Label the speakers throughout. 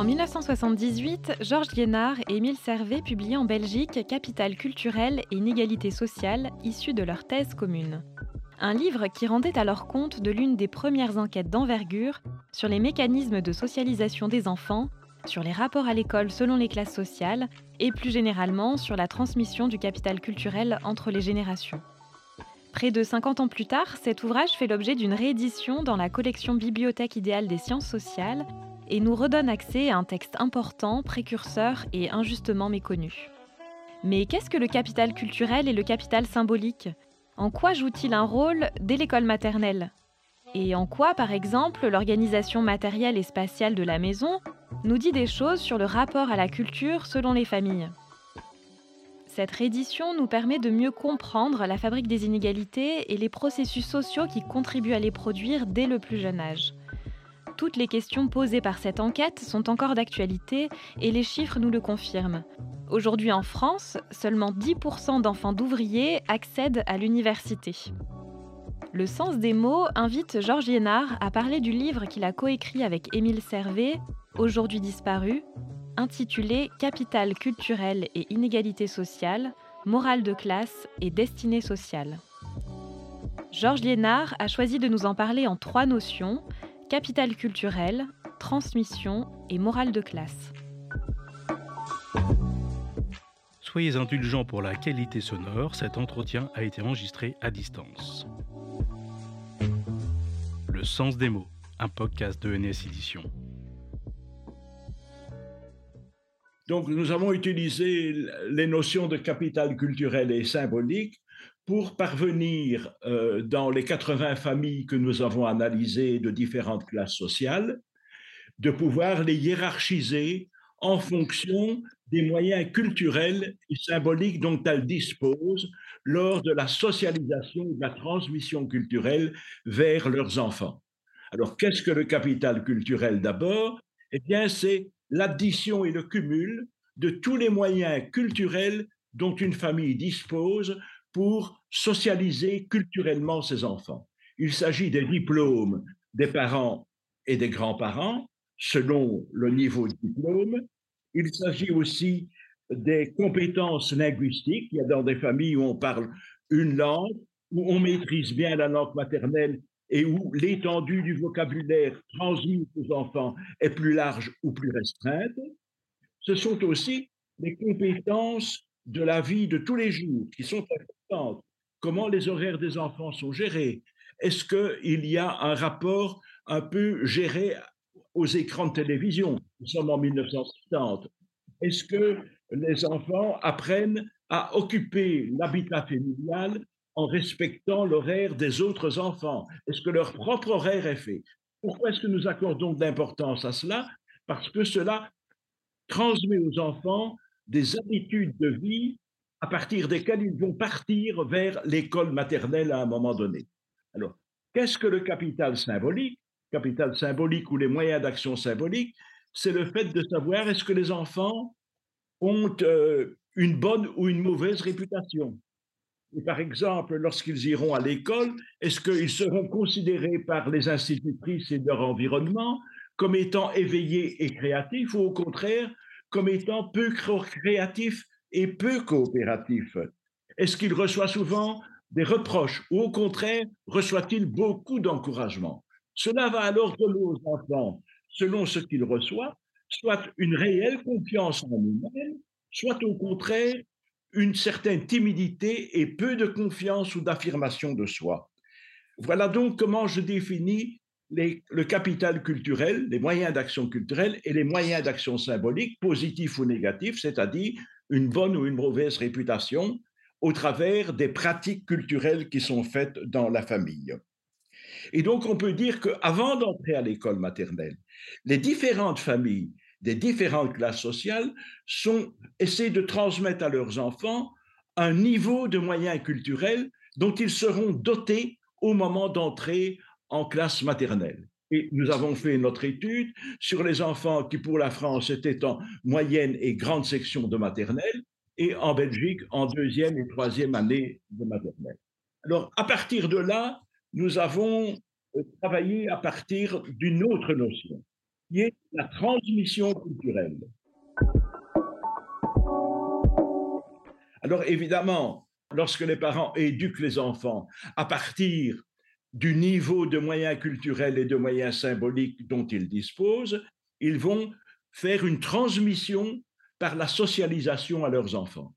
Speaker 1: En 1978, Georges Liénard et Émile Servet publiaient en Belgique Capital culturel et inégalité sociale, issu de leur thèse commune. Un livre qui rendait alors compte de l'une des premières enquêtes d'envergure sur les mécanismes de socialisation des enfants, sur les rapports à l'école selon les classes sociales et plus généralement sur la transmission du capital culturel entre les générations. Près de 50 ans plus tard, cet ouvrage fait l'objet d'une réédition dans la collection Bibliothèque idéale des sciences sociales et nous redonne accès à un texte important, précurseur et injustement méconnu. Mais qu'est-ce que le capital culturel et le capital symbolique? En quoi joue-t-il un rôle dès l'école maternelle? Et en quoi, par exemple, l'organisation matérielle et spatiale de la maison nous dit des choses sur le rapport à la culture selon les familles? Cette réédition nous permet de mieux comprendre la fabrique des inégalités et les processus sociaux qui contribuent à les produire dès le plus jeune âge. Toutes les questions posées par cette enquête sont encore d'actualité et les chiffres nous le confirment. Aujourd'hui en France, seulement 10% d'enfants d'ouvriers accèdent à l'université. Le sens des mots invite Georges Liénard à parler du livre qu'il a coécrit avec Émile Servet, aujourd'hui disparu, intitulé Capital culturel et inégalité sociale, morale de classe et destinée sociale. Georges Liénard a choisi de nous en parler en trois notions capital culturel, transmission et morale de classe.
Speaker 2: Soyez indulgents pour la qualité sonore, cet entretien a été enregistré à distance. Le sens des mots, un podcast de NS Édition.
Speaker 3: Donc, nous avons utilisé les notions de capital culturel et symbolique pour parvenir euh, dans les 80 familles que nous avons analysées de différentes classes sociales, de pouvoir les hiérarchiser en fonction des moyens culturels et symboliques dont elles disposent lors de la socialisation de la transmission culturelle vers leurs enfants. Alors, qu'est-ce que le capital culturel d'abord? Eh bien, c'est l'addition et le cumul de tous les moyens culturels dont une famille dispose pour socialiser culturellement ses enfants. Il s'agit des diplômes des parents et des grands-parents selon le niveau de diplôme. Il s'agit aussi des compétences linguistiques. Il y a dans des familles où on parle une langue, où on maîtrise bien la langue maternelle et où l'étendue du vocabulaire transmis aux enfants est plus large ou plus restreinte. Ce sont aussi les compétences de la vie de tous les jours qui sont Comment les horaires des enfants sont gérés? Est-ce qu'il y a un rapport un peu géré aux écrans de télévision? Nous sommes en 1970. Est-ce que les enfants apprennent à occuper l'habitat familial en respectant l'horaire des autres enfants? Est-ce que leur propre horaire est fait? Pourquoi est-ce que nous accordons de l'importance à cela? Parce que cela transmet aux enfants des habitudes de vie à partir desquelles ils vont partir vers l'école maternelle à un moment donné. Alors, qu'est-ce que le capital symbolique? Capital symbolique ou les moyens d'action symbolique, c'est le fait de savoir est-ce que les enfants ont euh, une bonne ou une mauvaise réputation. Par exemple, lorsqu'ils iront à l'école, est-ce qu'ils seront considérés par les institutrices et leur environnement comme étant éveillés et créatifs ou au contraire comme étant peu créatifs et peu coopératifs Est-ce qu'il reçoit souvent des reproches ou au contraire reçoit-il beaucoup d'encouragement? Cela va alors donner aux enfants, selon ce qu'il reçoit, soit une réelle confiance en eux-mêmes, soit au contraire une certaine timidité et peu de confiance ou d'affirmation de soi. Voilà donc comment je définis le capital culturel, les moyens d'action culturelle et les moyens d'action symbolique, positifs ou négatifs, c'est-à-dire une bonne ou une mauvaise réputation au travers des pratiques culturelles qui sont faites dans la famille. Et donc, on peut dire qu'avant d'entrer à l'école maternelle, les différentes familles des différentes classes sociales sont, essaient de transmettre à leurs enfants un niveau de moyens culturels dont ils seront dotés au moment d'entrer en classe maternelle. Et nous avons fait notre étude sur les enfants qui, pour la France, étaient en moyenne et grande section de maternelle, et en Belgique, en deuxième et troisième année de maternelle. Alors, à partir de là, nous avons euh, travaillé à partir d'une autre notion. qui est la transmission culturelle. Alors évidemment, lorsque les parents éduquent les enfants à partir du niveau de moyens culturels et de moyens symboliques dont ils disposent, ils vont faire une transmission par la socialisation à leurs enfants.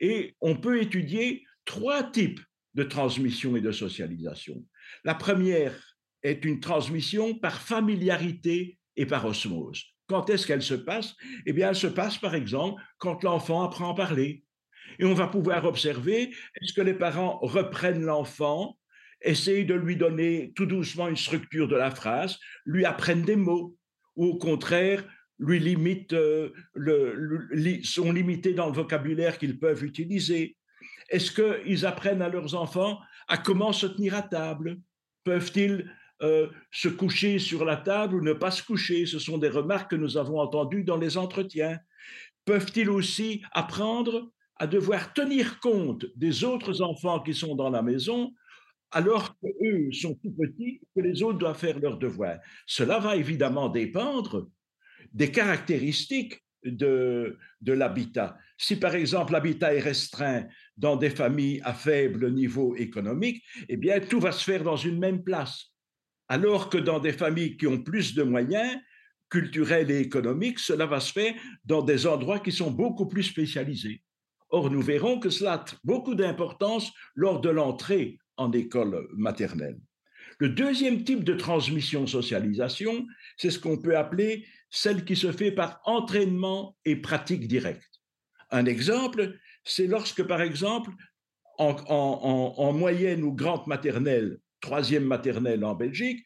Speaker 3: Et on peut étudier trois types de transmission et de socialisation. La première est une transmission par familiarité et par osmose. Quand est-ce qu'elle se passe? Eh bien, elle se passe, par exemple, quand l'enfant apprend à parler. Et on va pouvoir observer, est-ce que les parents reprennent l'enfant, essayent de lui donner tout doucement une structure de la phrase, lui apprennent des mots, ou au contraire, lui limitent, euh, le, sont limités dans le vocabulaire qu'ils peuvent utiliser. Est-ce qu'ils apprennent à leurs enfants à comment se tenir à table? Peuvent-ils euh, se coucher sur la table ou ne pas se coucher? Ce sont des remarques que nous avons entendues dans les entretiens. Peuvent-ils aussi apprendre à devoir tenir compte des autres enfants qui sont dans la maison alors qu'eux sont tout petits, que les autres doivent faire leurs devoirs. Cela va évidemment dépendre des caractéristiques de, de l'habitat. Si par exemple l'habitat est restreint dans des familles à faible niveau économique, eh bien tout va se faire dans une même place. Alors que dans des familles qui ont plus de moyens culturels et économiques, cela va se faire dans des endroits qui sont beaucoup plus spécialisés. Or, nous verrons que cela a beaucoup d'importance lors de l'entrée en école maternelle. Le deuxième type de transmission-socialisation, c'est ce qu'on peut appeler celle qui se fait par entraînement et pratique directe. Un exemple, c'est lorsque, par exemple, en, moyenne ou grande maternelle, troisième maternelle en Belgique,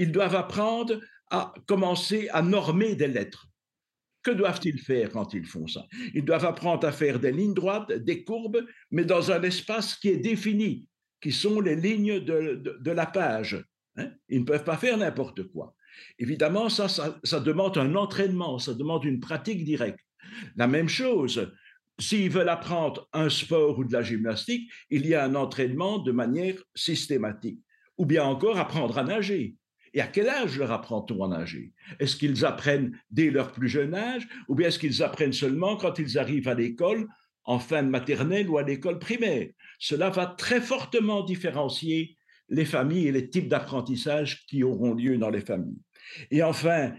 Speaker 3: ils doivent apprendre à commencer à normer des lettres. Que doivent-ils faire quand ils font ça? Ils doivent apprendre à faire des lignes droites, des courbes, mais dans un espace qui est défini, qui sont les lignes de, la page. Hein. Ils ne peuvent pas faire n'importe quoi. Évidemment, ça, ça, demande un entraînement, ça demande une pratique directe. La même chose, s'ils veulent apprendre un sport ou de la gymnastique, il y a un entraînement de manière systématique. Ou bien encore apprendre à nager. Et à quel âge leur apprend-on à nager? Est-ce qu'ils apprennent dès leur plus jeune âge? Ou bien est-ce qu'ils apprennent seulement quand ils arrivent à l'école, en fin de maternelle ou à l'école primaire? Cela va très fortement différencier les familles et les types d'apprentissage qui auront lieu dans les familles. Et enfin,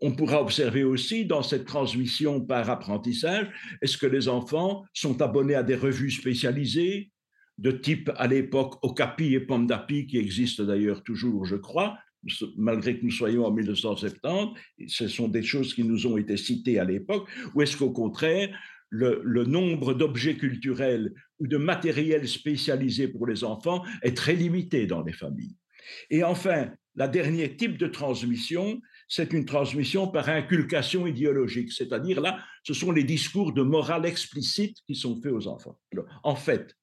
Speaker 3: on pourra observer aussi dans cette transmission par apprentissage, est-ce que les enfants sont abonnés à des revues spécialisées, de type à l'époque Okapi et Pandapi, qui existent d'ailleurs toujours, je crois, malgré que nous soyons en 1970, ce sont des choses qui nous ont été citées à l'époque, ou est-ce qu'au contraire, le, nombre d'objets culturels ou de matériel spécialisé pour les enfants est très limité dans les familles Et enfin, le dernier type de transmission, c'est une transmission par inculcation idéologique, c'est-à-dire là, ce sont les discours de morale explicite qui sont faits aux enfants. en fait,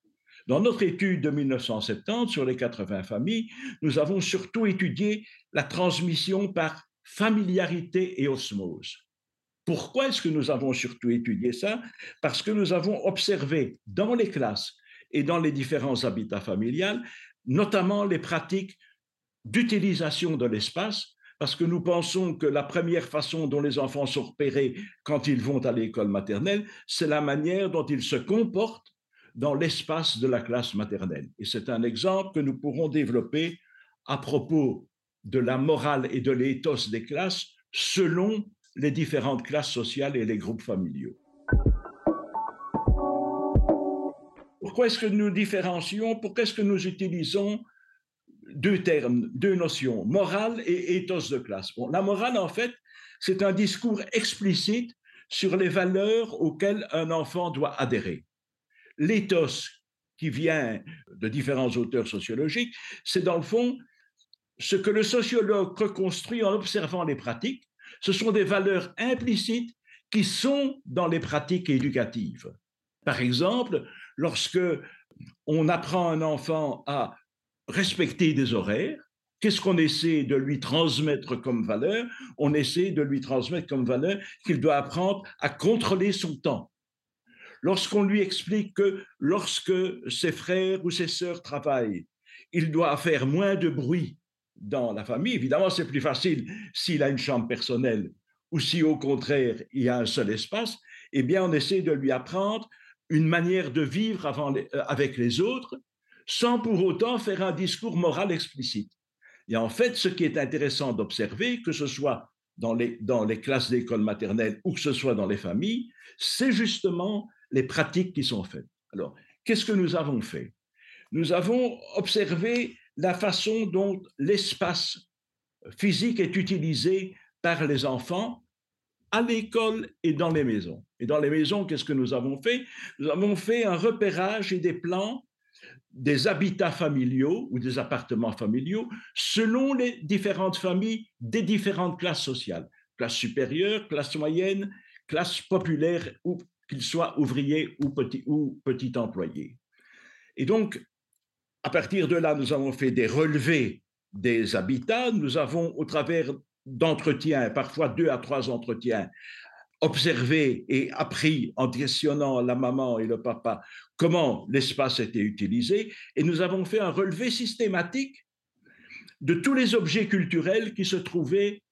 Speaker 3: dans notre étude de 1970 sur les 80 familles, nous avons surtout étudié la transmission par familiarité et osmose. Pourquoi est-ce que nous avons surtout étudié ça? Parce que nous avons observé dans les classes et dans les différents habitats familiales, notamment les pratiques d'utilisation de l'espace, parce que nous pensons que la première façon dont les enfants sont repérés quand ils vont à l'école maternelle, c'est la manière dont ils se comportent dans l'espace de la classe maternelle. Et c'est un exemple que nous pourrons développer à propos de la morale et de l'éthos des classes selon les différentes classes sociales et les groupes familiaux. Pourquoi est-ce que nous différencions? Pourquoi est-ce que nous utilisons deux termes, deux notions, morale et ethos de classe? La morale, en fait, c'est un discours explicite sur les valeurs auxquelles un enfant doit adhérer l'éthos qui vient de différents auteurs sociologiques, c'est dans le fond ce que le sociologue reconstruit en observant les pratiques. Ce sont des valeurs implicites qui sont dans les pratiques éducatives. Par exemple, lorsque on apprend un enfant à respecter des horaires, qu'est-ce qu'on essaie de lui transmettre comme valeur? On essaie de lui transmettre comme valeur qu'il doit apprendre à contrôler son temps lorsqu'on lui explique que lorsque ses frères ou ses sœurs travaillent, il doit faire moins de bruit dans la famille. Évidemment, c'est plus facile s'il a une chambre personnelle ou si au contraire il y a un seul espace. Eh bien, on essaie de lui apprendre une manière de vivre euh, avec les autres sans pour autant faire un discours moral explicite. Et en fait, ce qui est intéressant d'observer, que ce soit dans les, dans les classes d'école maternelle ou que ce soit dans les familles, c'est justement les pratiques qui sont faites. Alors, qu'est-ce que nous avons fait? Nous avons observé la façon dont l'espace physique est utilisé par les enfants à l'école et dans les maisons. Et dans les maisons, qu'est-ce que nous avons fait? Nous avons fait un repérage et des plans des habitats familiaux ou des appartements familiaux selon les différentes familles des différentes classes sociales, classe supérieure, classe moyenne, classe populaire, ou qu'ils soient ouvriers ou petits ou petit employés. Et donc, à partir de là, nous avons fait des relevés des habitats, nous avons, au travers d'entretiens, parfois deux à trois entretiens, observé et appris en questionnant la maman et le papa comment l'espace était utilisé, et nous avons fait un relevé systématique de tous les objets culturels qui se trouvaient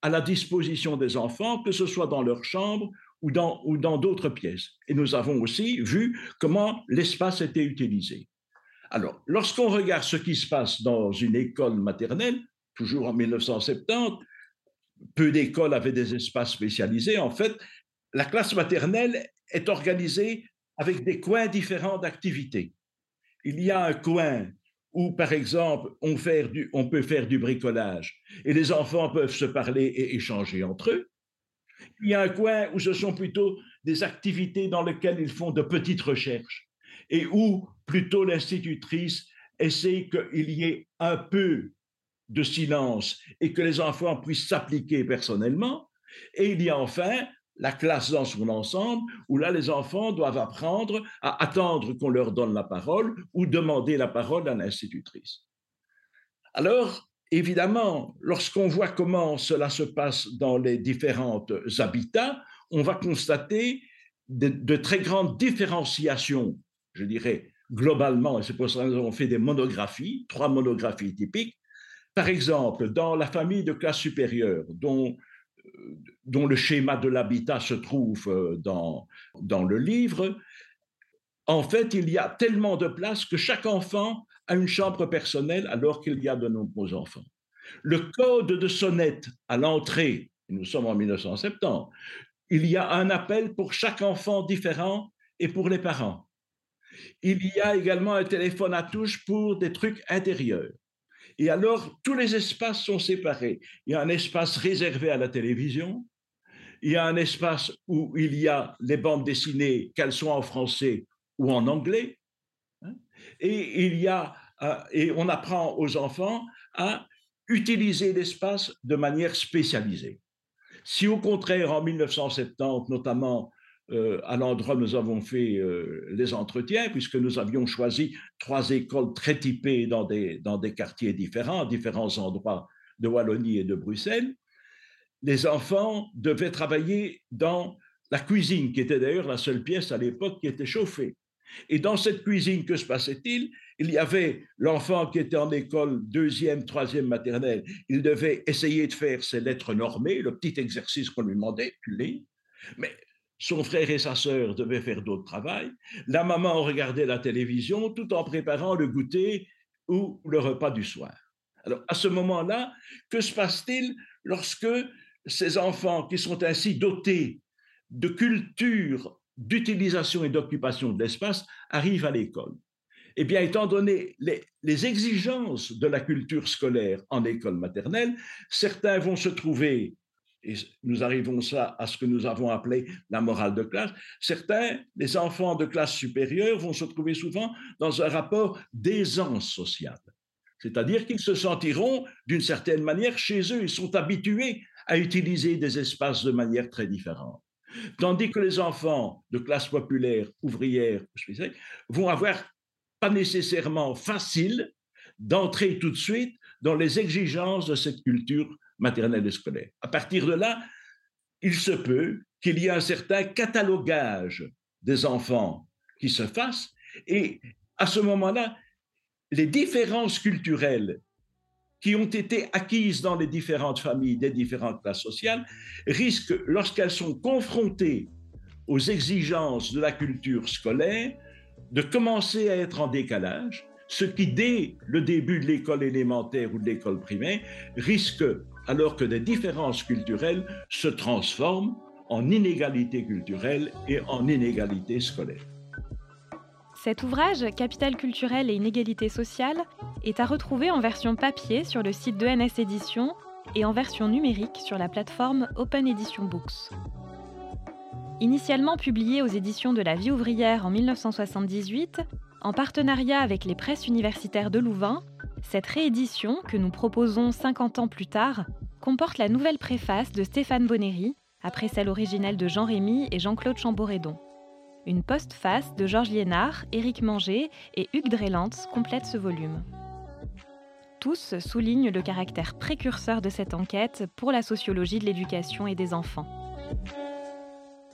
Speaker 3: à la disposition des enfants, que ce soit dans leur chambre ou dans ou dans d'autres pièces. Et nous avons aussi vu comment l'espace était utilisé. Alors, lorsqu'on regarde ce qui se passe dans une école maternelle, toujours en 1970, peu d'écoles avaient des espaces spécialisés. En fait, la classe maternelle est organisée avec des coins différents d'activités. Il y a un coin où, par exemple, on, peut faire du bricolage et les enfants peuvent se parler et échanger entre eux. Il y a un coin où ce sont plutôt des activités dans lesquelles ils font de petites recherches et où plutôt l'institutrice essaie qu'il y ait un peu de silence et que les enfants puissent s'appliquer personnellement. Et il y a enfin la classe dans son ensemble, où là, les enfants doivent apprendre à attendre qu'on leur donne la parole ou demander la parole à l'institutrice. Alors, évidemment, lorsqu'on voit comment cela se passe dans les différents habitats, on va constater de, de très grandes différenciations, je dirais, globalement, et c'est pour ça avons fait des monographies, trois monographies typiques, par exemple, dans la famille de classe supérieure, dont, euh, le schéma de l'habitat se trouve euh, dans, dans le livre, en fait, il y a tellement de places que chaque enfant a une chambre personnelle alors qu'il y a de nombreux enfants. Le code de sonnette à l'entrée, nous sommes en 1970, il y a un appel pour chaque enfant différent et pour les parents. Il y a également un téléphone à touche pour des trucs intérieurs. Et alors, tous les espaces sont séparés. Il y a un espace réservé à la télévision, il y a un espace où il y a les bandes dessinées, qu'elles soient en français ou en anglais, hein? et il y a euh, et on apprend aux enfants à utiliser l'espace de manière spécialisée. Si au contraire, en 1970, notamment, euh, à l'endroit où nous avons fait euh, les entretiens, puisque nous avions choisi trois écoles très typées dans des, quartiers différents, différents endroits de Wallonie et de Bruxelles. Les enfants devaient travailler dans la cuisine, qui était d'ailleurs la seule pièce à l'époque qui était chauffée. Et dans cette cuisine, que se passait-il? Il y avait l'enfant qui était en école deuxième, troisième maternelle. Il devait essayer de faire ses lettres normées, le petit exercice qu'on lui demandait, tu lis. Mais son frère et sa sœur devaient faire d'autres travail. La maman regardait la télévision tout en préparant le goûter ou le repas du soir. Alors, à ce moment-là, que se passe-t-il lorsque ces enfants qui sont ainsi dotés de culture d'utilisation et d'occupation de l'espace arrivent à l'école? Eh bien, étant donné les, les, exigences de la culture scolaire en école maternelle, certains vont se trouver et nous arrivons à ce que nous avons appelé la morale de classe, certains, les enfants de classe supérieure, vont se trouver souvent dans un rapport d'aisance sociale. C'est-à-dire qu'ils se sentiront d'une certaine manière chez eux, ils sont habitués à utiliser des espaces de manière très différente. Tandis que les enfants de classe populaire, ouvrière, vont avoir pas nécessairement facile d'entrer tout de suite dans les exigences de cette culture maternelle et scolaire. À partir de là, il se peut qu'il y ait un certain catalogage des enfants qui se fasse et à ce moment-là, les différences culturelles qui ont été acquises dans les différentes familles des différentes classes sociales risquent, lorsqu'elles sont confrontées aux exigences de la culture scolaire, de commencer à être en décalage, ce qui, dès le début de l'école élémentaire ou de l'école primaire, risque, alors que des différences culturelles se transforment en inégalités culturelles et en inégalités scolaires.
Speaker 1: Cet ouvrage, Capital culturel et inégalité sociale, est à retrouver en version papier sur le site de NS Éditions et en version numérique sur la plateforme Open Edition Books. Initialement publié aux éditions de la Vie ouvrière en 1978, en partenariat avec les presses universitaires de Louvain, cette réédition, que nous proposons 50 ans plus tard, comporte la nouvelle préface de Stéphane Bonnery, après celle originelle de Jean Rémy et Jean-Claude Chamboredon. Une postface de Georges Liénard, Éric Manger et Hugues Drelantz complète ce volume. Tous soulignent le caractère précurseur de cette enquête pour la sociologie de l'éducation et des enfants.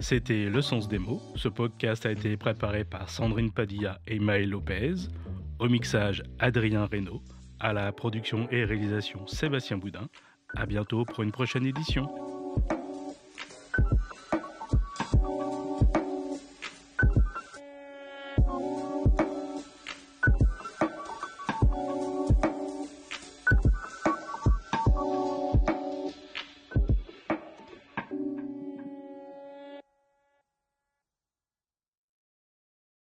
Speaker 2: C'était Le Sens des mots. Ce podcast a été préparé par Sandrine Padilla et Maël Lopez. Au mixage, Adrien Reynaud. À la production et réalisation, Sébastien Boudin. À bientôt pour une prochaine édition.